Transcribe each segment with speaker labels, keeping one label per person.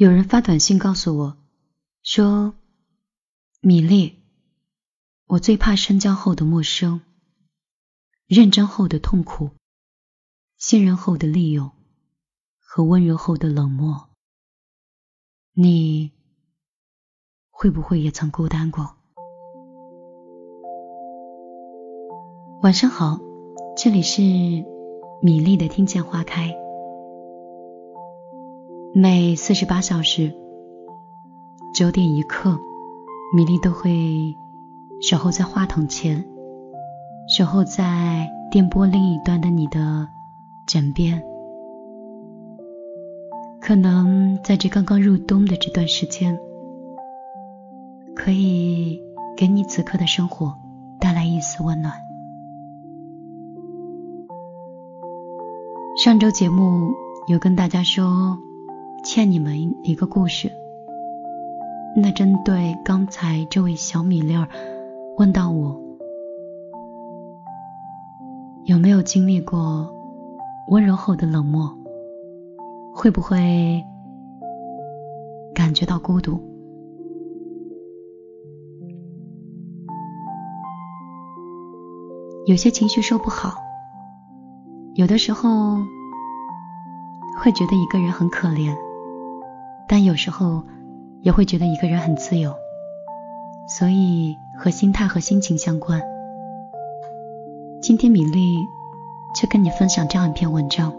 Speaker 1: 有人发短信告诉我，说：“米粒，我最怕深交后的陌生，认真后的痛苦，信任后的利用，和温柔后的冷漠。你会不会也曾孤单过？”晚上好，这里是米粒的听见花开。每四十八小时，九点一刻，米粒都会守候在话筒前，守候在电波另一端的你的枕边。可能在这刚刚入冬的这段时间，可以给你此刻的生活带来一丝温暖。上周节目有跟大家说。欠你们一个故事。那针对刚才这位小米粒儿问到我，有没有经历过温柔后的冷漠？会不会感觉到孤独？有些情绪说不好，有的时候会觉得一个人很可怜。但有时候也会觉得一个人很自由，所以和心态和心情相关。今天米粒就跟你分享这样一篇文章，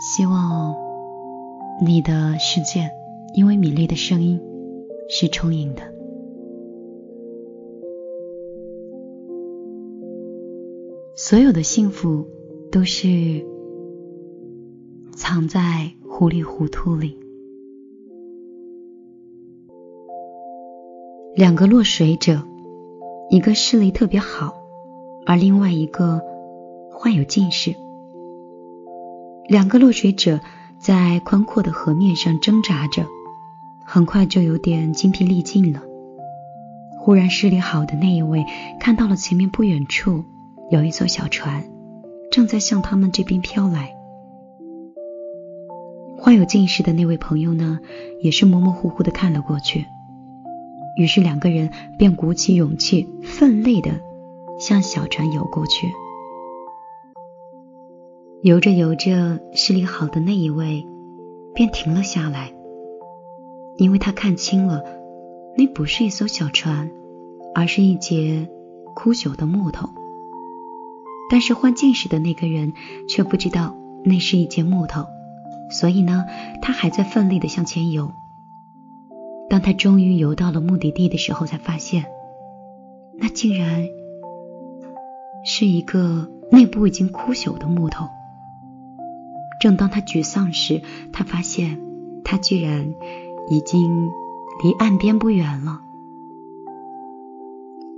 Speaker 1: 希望你的世界因为米粒的声音是充盈的。所有的幸福都是藏在糊里糊涂里。两个落水者，一个视力特别好，而另外一个患有近视。两个落水者在宽阔的河面上挣扎着，很快就有点精疲力尽了。忽然，视力好的那一位看到了前面不远处有一艘小船，正在向他们这边飘来。患有近视的那位朋友呢，也是模模糊糊的看了过去。于是两个人便鼓起勇气，奋力的向小船游过去。游着游着，视力好的那一位便停了下来，因为他看清了，那不是一艘小船，而是一截枯朽的木头。但是患近视的那个人却不知道那是一截木头，所以呢，他还在奋力的向前游。当他终于游到了目的地的时候，才发现，那竟然是一个内部已经枯朽的木头。正当他沮丧时，他发现他居然已经离岸边不远了。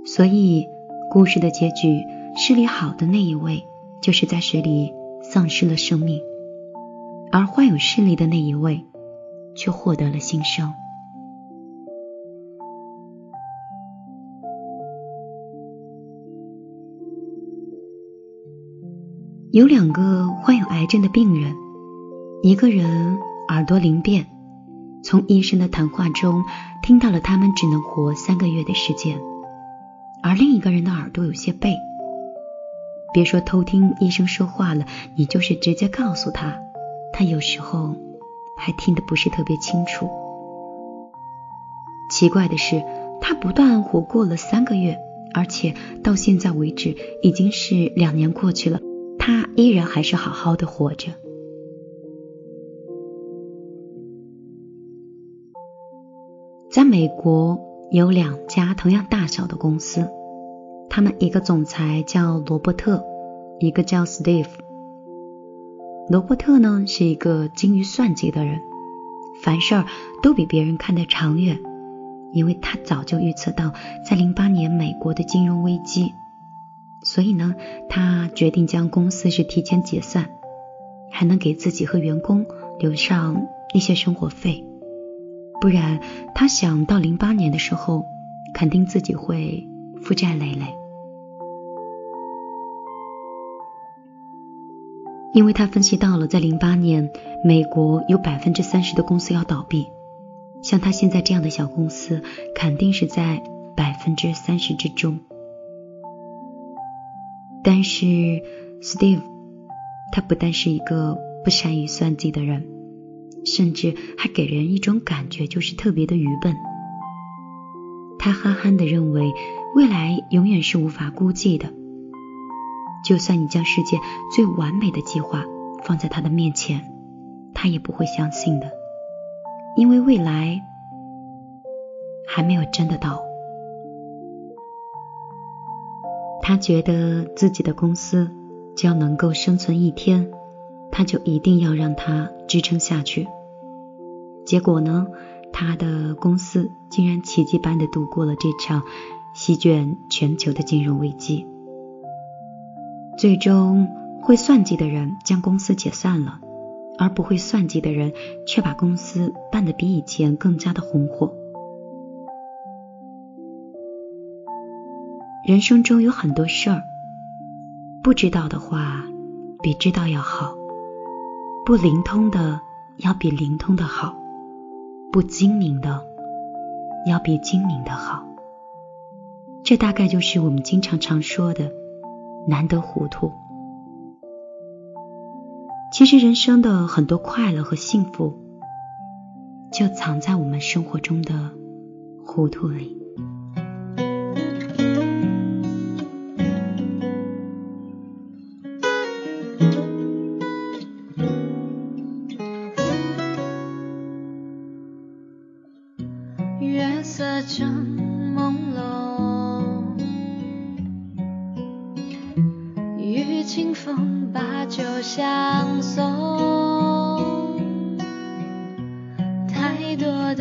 Speaker 1: 所以，故事的结局，视力好的那一位就是在水里丧失了生命，而患有视力的那一位却获得了新生。有两个患有癌症的病人，一个人耳朵灵便，从医生的谈话中听到了他们只能活三个月的时间，而另一个人的耳朵有些背，别说偷听医生说话了，你就是直接告诉他，他有时候还听得不是特别清楚。奇怪的是，他不但活过了三个月，而且到现在为止已经是两年过去了。他依然还是好好的活着。在美国有两家同样大小的公司，他们一个总裁叫罗伯特，一个叫 Steve。罗伯特呢是一个精于算计的人，凡事都比别人看得长远，因为他早就预测到在零八年美国的金融危机。所以呢，他决定将公司是提前解散，还能给自己和员工留上一些生活费。不然，他想到零八年的时候，肯定自己会负债累累。因为他分析到了，在零八年，美国有百分之三十的公司要倒闭，像他现在这样的小公司，肯定是在百分之三十之中。但是，Steve，他不但是一个不善于算计的人，甚至还给人一种感觉，就是特别的愚笨。他憨憨的认为，未来永远是无法估计的。就算你将世界最完美的计划放在他的面前，他也不会相信的，因为未来还没有真的到。他觉得自己的公司只要能够生存一天，他就一定要让它支撑下去。结果呢，他的公司竟然奇迹般的度过了这场席卷全球的金融危机。最终，会算计的人将公司解散了，而不会算计的人却把公司办得比以前更加的红火。人生中有很多事儿，不知道的话比知道要好，不灵通的要比灵通的好，不精明的要比精明的好。这大概就是我们经常常说的。难得糊涂。其实人生的很多快乐和幸福，就藏在我们生活中的糊涂里。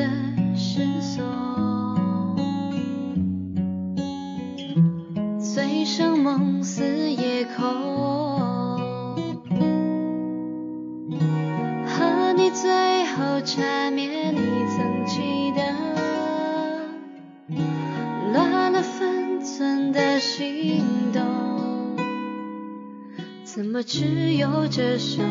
Speaker 2: 的诗颂，醉生梦死夜空，和你最后缠绵，你曾记得？乱了分寸的心动，怎么只有这首？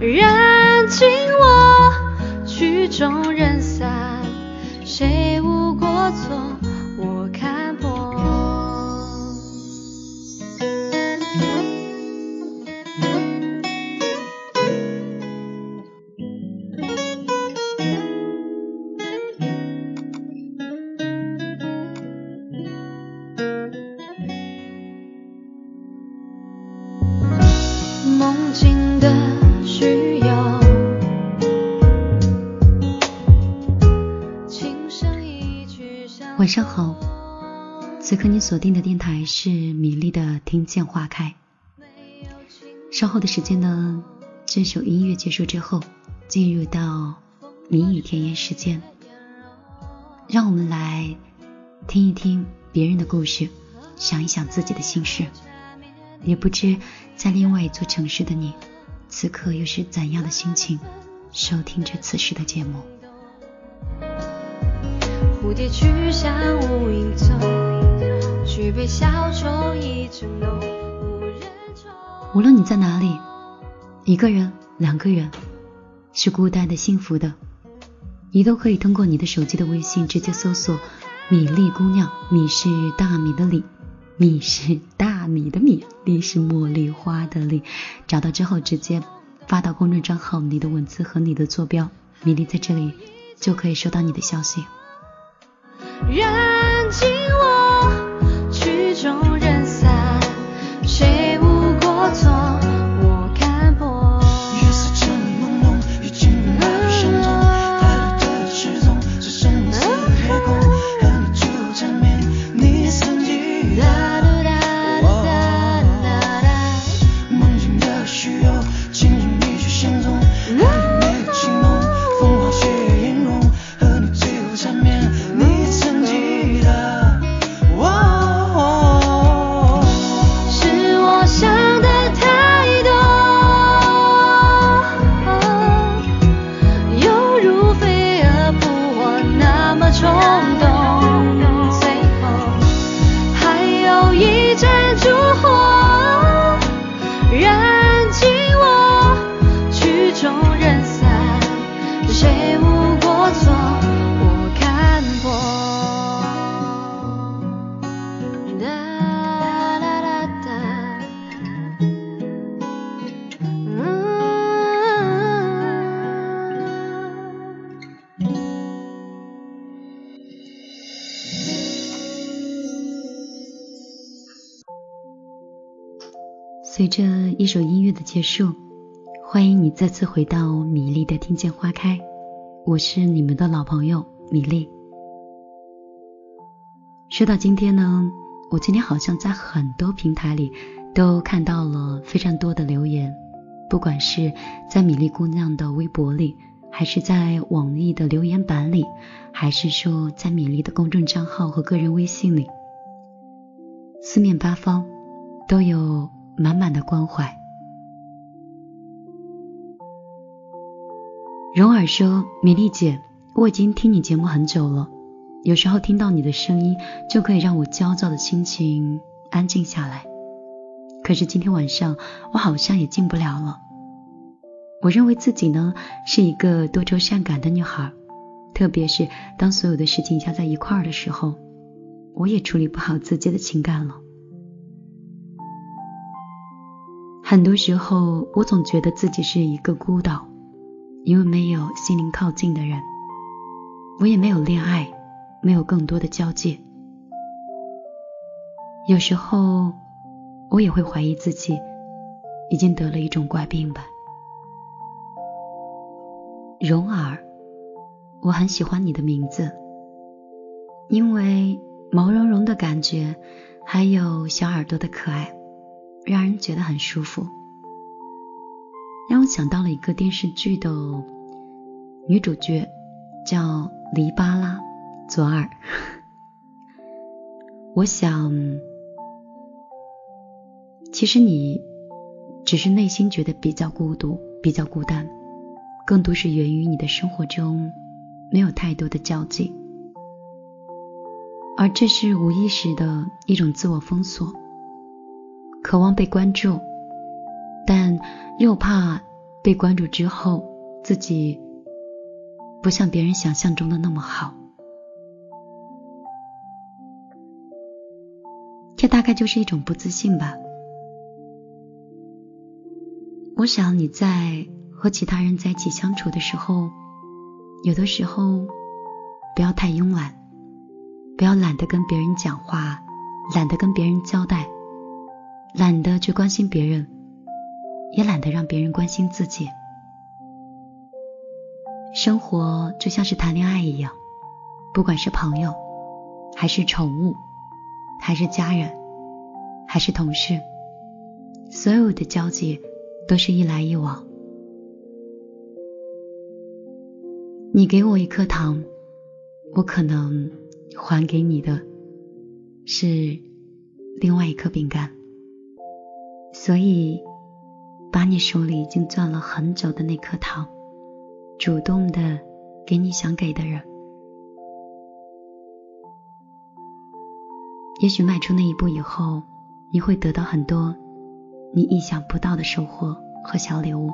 Speaker 2: 燃尽我曲终人散，谁无过错？
Speaker 1: 锁定的电台是米粒的听见花开。稍后的时间呢，这首音乐结束之后，进入到谜语甜言时间，让我们来听一听别人的故事，想一想自己的心事。也不知在另外一座城市的你，此刻又是怎样的心情，收听着此时的节目。蝴蝶去向无影踪，无论你在哪里，一个人、两个人，是孤单的、幸福的，你都可以通过你的手机的微信直接搜索“米粒姑娘”，米是大米的米，米是大米的米，粒是茉莉花的粒，找到之后直接发到公众账号你的文字和你的坐标，米粒在这里就可以收到你的消息。
Speaker 2: 燃尽我曲终人
Speaker 1: 随着一首音乐的结束，欢迎你再次回到米粒的听见花开，我是你们的老朋友米粒。说到今天呢，我今天好像在很多平台里都看到了非常多的留言，不管是在米粒姑娘的微博里，还是在网易的留言板里，还是说在米粒的公众账号和个人微信里，四面八方都有满满的关怀。蓉儿说：“米粒姐，我已经听你节目很久了。”有时候听到你的声音，就可以让我焦躁的心情安静下来。可是今天晚上，我好像也静不了了。我认为自己呢是一个多愁善感的女孩，特别是当所有的事情加在一块儿的时候，我也处理不好自己的情感了。很多时候，我总觉得自己是一个孤岛，因为没有心灵靠近的人，我也没有恋爱。没有更多的交界，有时候我也会怀疑自己已经得了一种怪病吧。蓉儿，我很喜欢你的名字，因为毛茸茸的感觉，还有小耳朵的可爱，让人觉得很舒服，让我想到了一个电视剧的女主角，叫黎巴拉。左耳，我想，其实你只是内心觉得比较孤独、比较孤单，更多是源于你的生活中没有太多的交际，而这是无意识的一种自我封锁，渴望被关注，但又怕被关注之后自己不像别人想象中的那么好。这大概就是一种不自信吧。我想你在和其他人在一起相处的时候，有的时候不要太慵懒，不要懒得跟别人讲话，懒得跟别人交代，懒得去关心别人，也懒得让别人关心自己。生活就像是谈恋爱一样，不管是朋友，还是宠物。还是家人，还是同事，所有的交集都是一来一往。你给我一颗糖，我可能还给你的是另外一颗饼干。所以，把你手里已经攥了很久的那颗糖，主动的给你想给的人。也许迈出那一步以后，你会得到很多你意想不到的收获和小礼物。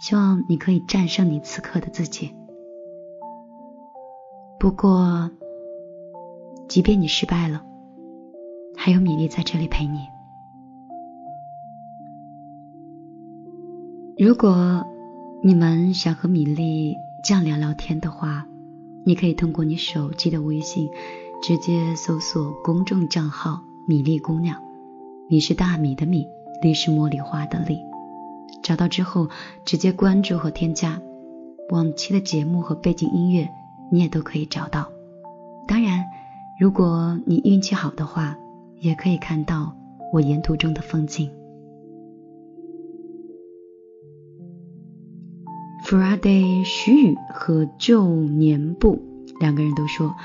Speaker 1: 希望你可以战胜你此刻的自己。不过，即便你失败了，还有米粒在这里陪你。如果你们想和米粒这样聊聊天的话，你可以通过你手机的微信。直接搜索公众账号“米粒姑娘”，米是大米的米，粒是茉莉花的粒。找到之后，直接关注和添加。往期的节目和背景音乐你也都可以找到。当然，如果你运气好的话，也可以看到我沿途中的风景。Friday 徐宇和旧年部两个人都说。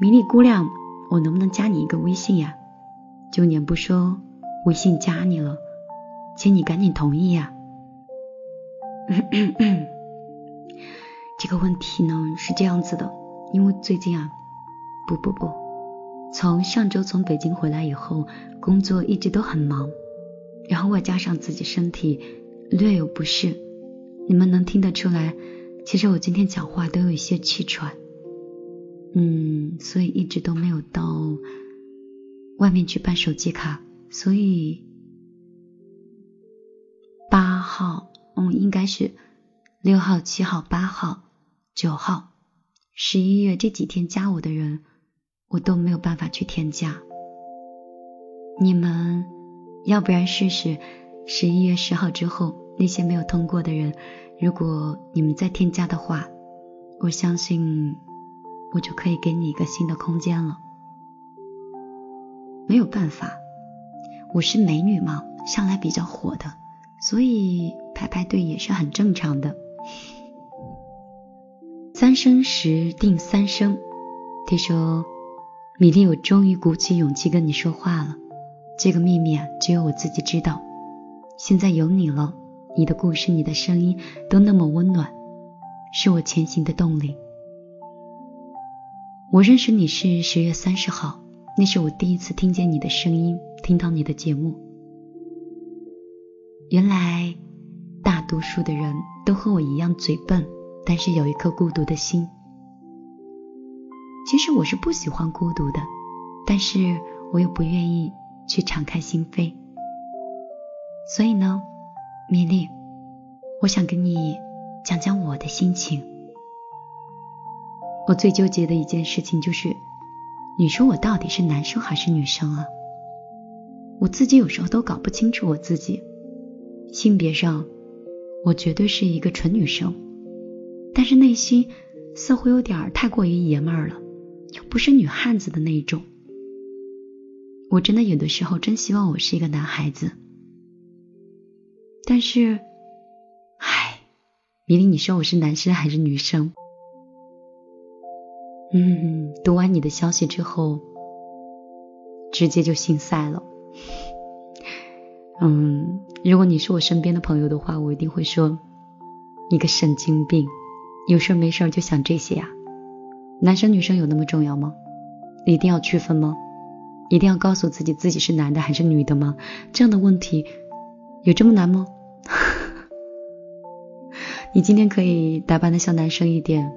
Speaker 1: 迷你姑娘，我能不能加你一个微信呀？旧年不说，微信加你了，请你赶紧同意呀。这个问题呢是这样子的，因为最近啊，不不不，从上周从北京回来以后，工作一直都很忙，然后外加上自己身体略有不适，你们能听得出来，其实我今天讲话都有一些气喘。嗯，所以一直都没有到外面去办手机卡，所以八号，嗯，应该是六号、七号、八号、九号、十一月这几天加我的人，我都没有办法去添加。你们要不然试试十一月十号之后那些没有通过的人，如果你们再添加的话，我相信我就可以给你一个新的空间了。没有办法，我是美女嘛，向来比较火的，所以排排队也是很正常的。三生石定三生，听说：“米粒，我终于鼓起勇气跟你说话了。这个秘密啊，只有我自己知道。现在有你了，你的故事、你的声音都那么温暖，是我前行的动力。我认识你是十月三十号，那是我第一次听见你的声音，听到你的节目。原来大多数的人都和我一样嘴笨。”但是有一颗孤独的心。其实我是不喜欢孤独的，但是我又不愿意去敞开心扉。所以呢，米粒，我想跟你讲讲我的心情。我最纠结的一件事情就是，你说我到底是男生还是女生啊？我自己有时候都搞不清楚我自己。性别上，我绝对是一个纯女生。但是内心似乎有点太过于爷们儿了，又不是女汉子的那种。我真的有的时候真希望我是一个男孩子。但是，唉，米粒，你说我是男生还是女生？嗯，读完你的消息之后，直接就心塞了。嗯，如果你是我身边的朋友的话，我一定会说你个神经病。有事没事就想这些呀？男生女生有那么重要吗？一定要区分吗？一定要告诉自己自己是男的还是女的吗？这样的问题有这么难吗？你今天可以打扮的像男生一点，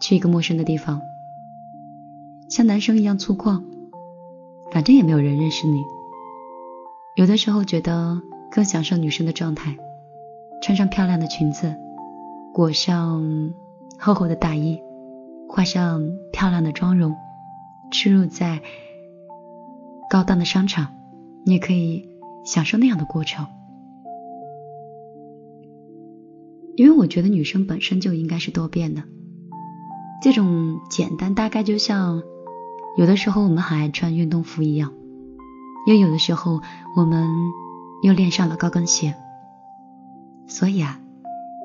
Speaker 1: 去一个陌生的地方，像男生一样粗犷，反正也没有人认识你。有的时候觉得更享受女生的状态，穿上漂亮的裙子。裹上厚厚的大衣，画上漂亮的妆容，出入在高档的商场，你也可以享受那样的过程。因为我觉得女生本身就应该是多变的。这种简单大概就像有的时候我们很爱穿运动服一样，又有的时候我们又练上了高跟鞋。所以啊。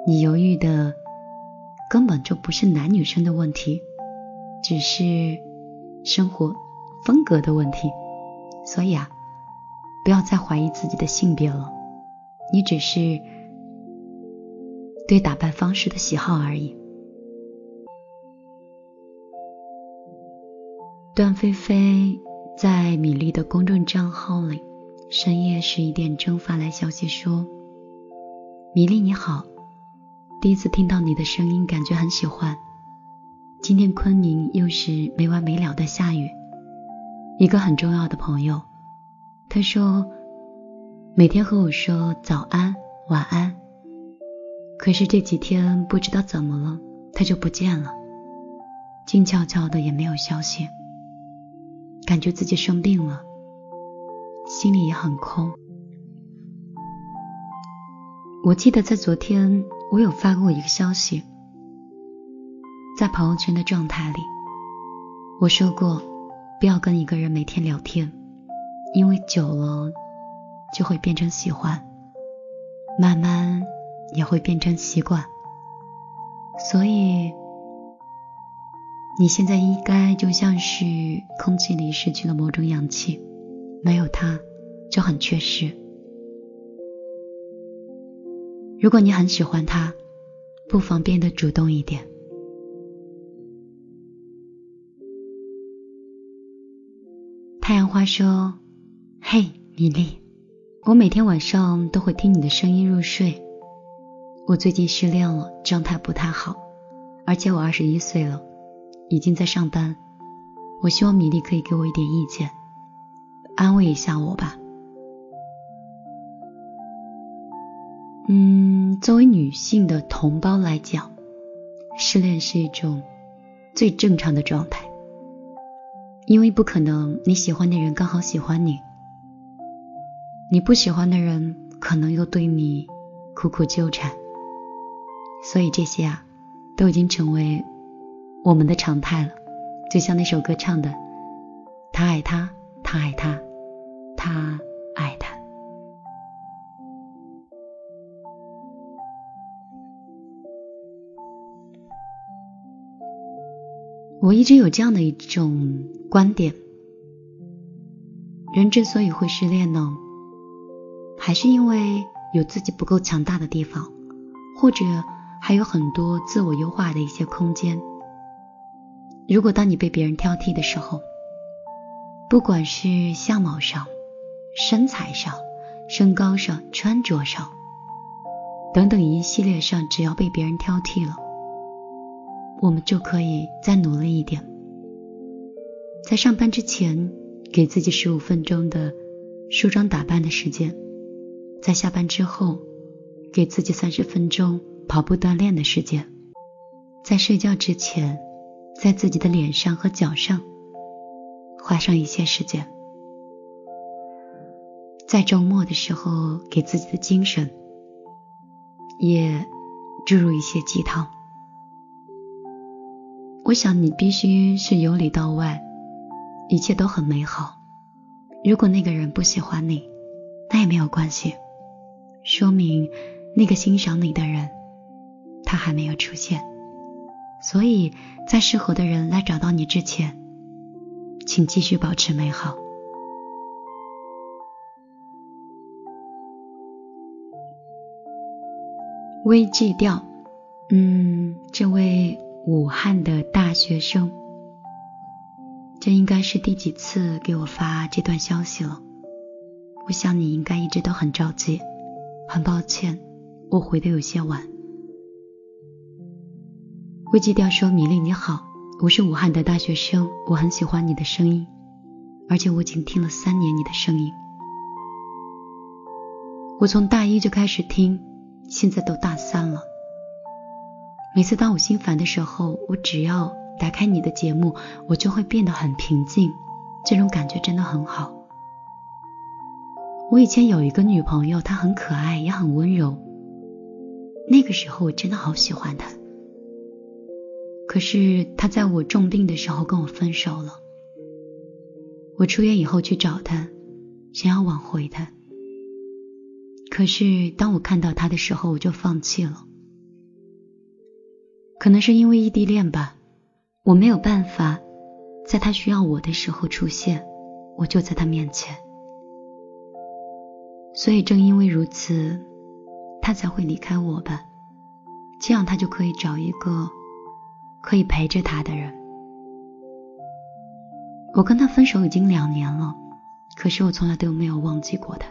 Speaker 1: 你犹豫的根本就不是男女生的问题，只是生活风格的问题。所以啊，不要再怀疑自己的性别了，你只是对打扮方式的喜好而已。段菲菲在米粒的公众账号里深夜十一点钟发来消息说：“米粒你好。”第一次听到你的声音，感觉很喜欢。今天昆明又是没完没了的下雨。一个很重要的朋友，他说每天和我说早安、晚安。可是这几天不知道怎么了，他就不见了，静悄悄的也没有消息。感觉自己生病了，心里也很空。我记得在昨天。我有发过一个消息，在朋友圈的状态里，我说过不要跟一个人每天聊天，因为久了就会变成喜欢，慢慢也会变成习惯。所以你现在应该就像是空气里失去了某种氧气，没有它就很缺失。如果你很喜欢他，不妨变得主动一点。太阳花说：“嘿，米粒，我每天晚上都会听你的声音入睡。我最近失恋了，状态不太好，而且我二十一岁了，已经在上班。我希望米粒可以给我一点意见，安慰一下我吧。”嗯，作为女性的同胞来讲，失恋是一种最正常的状态，因为不可能你喜欢的人刚好喜欢你。你不喜欢的人可能又对你苦苦纠缠，所以这些啊，都已经成为我们的常态了。就像那首歌唱的：“他爱他，他爱他，他爱他。”我一直有这样的一种观点：人之所以会失恋呢，还是因为有自己不够强大的地方，或者还有很多自我优化的一些空间。如果当你被别人挑剔的时候，不管是相貌上、身材上、身高上、穿着上等等一系列上，只要被别人挑剔了。我们就可以再努力一点，在上班之前给自己十五分钟的梳妆打扮的时间，在下班之后给自己三十分钟跑步锻炼的时间，在睡觉之前在自己的脸上和脚上花上一些时间，在周末的时候给自己的精神也注入一些鸡汤。我想你必须是由里到外，一切都很美好。如果那个人不喜欢你，那也没有关系，说明那个欣赏你的人，他还没有出现。所以在适合的人来找到你之前，请继续保持美好。微记调，嗯，这位。武汉的大学生，这应该是第几次给我发这段消息了？我想你应该一直都很着急，很抱歉，我回的有些晚。微机调说：“米粒你好，我是武汉的大学生，我很喜欢你的声音，而且我已经听了三年你的声音。我从大一就开始听，现在都大三了。”每次当我心烦的时候，我只要打开你的节目，我就会变得很平静。这种感觉真的很好。我以前有一个女朋友，她很可爱，也很温柔。那个时候我真的好喜欢她。可是她在我重病的时候跟我分手了。我出院以后去找她，想要挽回她。可是当我看到她的时候，我就放弃了。可能是因为异地恋吧，我没有办法在她需要我的时候出现，我就在她面前，所以正因为如此，他才会离开我吧，这样他就可以找一个可以陪着他的人。我跟他分手已经两年了，可是我从来都没有忘记过他。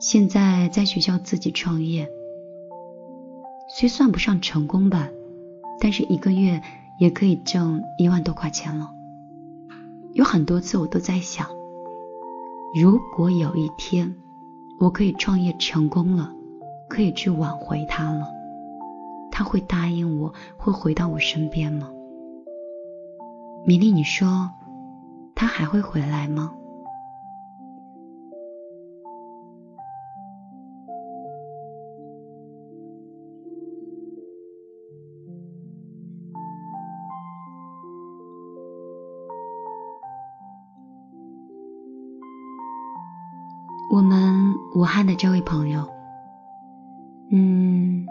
Speaker 1: 现在在学校自己创业。虽算不上成功吧，但是一个月也可以挣一万多块钱了。有很多次我都在想，如果有一天我可以创业成功了，可以去挽回他了，他会答应我会回到我身边吗？米粒，你说他还会回来吗？武汉的这位朋友，嗯，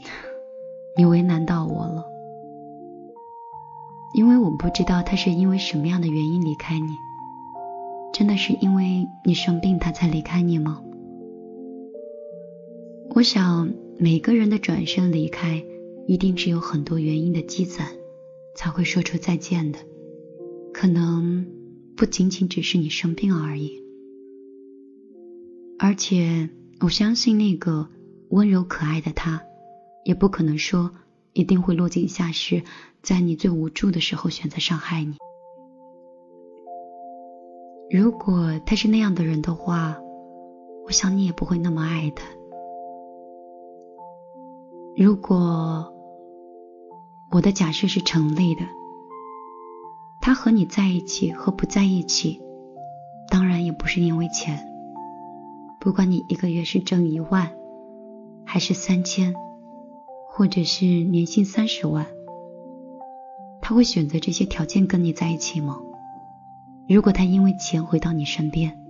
Speaker 1: 你为难到我了，因为我不知道他是因为什么样的原因离开你，真的是因为你生病他才离开你吗？我想每个人的转身离开，一定是有很多原因的积攒，才会说出再见的，可能。不仅仅只是你生病而已，而且我相信那个温柔可爱的他，也不可能说一定会落井下石，在你最无助的时候选择伤害你。如果他是那样的人的话，我想你也不会那么爱他。如果我的假设是成立的。他和你在一起和不在一起，当然也不是因为钱。不管你一个月是挣一万，还是三千，或者是年薪三十万，他会选择这些条件跟你在一起吗？如果他因为钱回到你身边，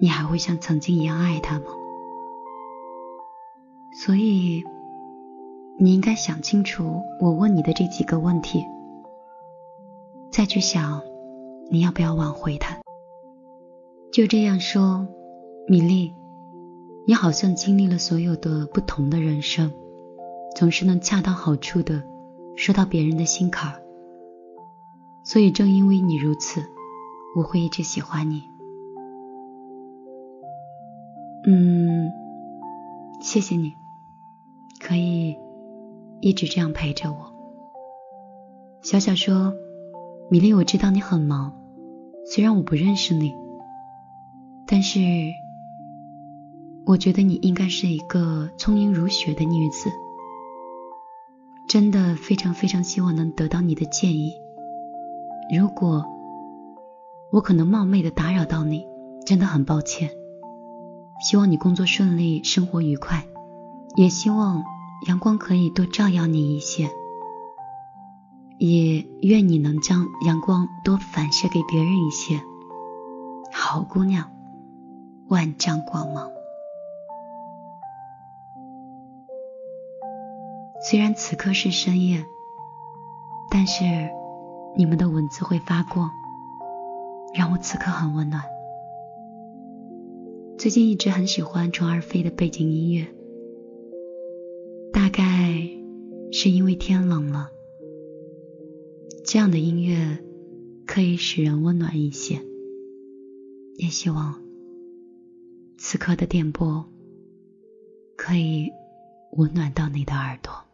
Speaker 1: 你还会像曾经一样爱他吗？所以，你应该想清楚我问你的这几个问题，再去想你要不要挽回他。就这样说。米粒，你好像经历了所有的不同的人生，总是能恰到好处的说到别人的心坎儿。所以正因为你如此，我会一直喜欢你。嗯，谢谢你，可以一直这样陪着我。小小说，米粒，我知道你很忙，虽然我不认识你，但是。我觉得你应该是一个聪颖如雪的女子，真的非常非常希望能得到你的建议。如果我可能冒昧的打扰到你，真的很抱歉。希望你工作顺利，生活愉快，也希望阳光可以多照耀你一些，也愿你能将阳光多反射给别人一些。好姑娘，万丈光芒。虽然此刻是深夜，但是你们的文字会发光，让我此刻很温暖。最近一直很喜欢虫儿飞的背景音乐，大概是因为天冷了，这样的音乐可以使人温暖一些。也希望此刻的电波可以温暖到你的耳朵。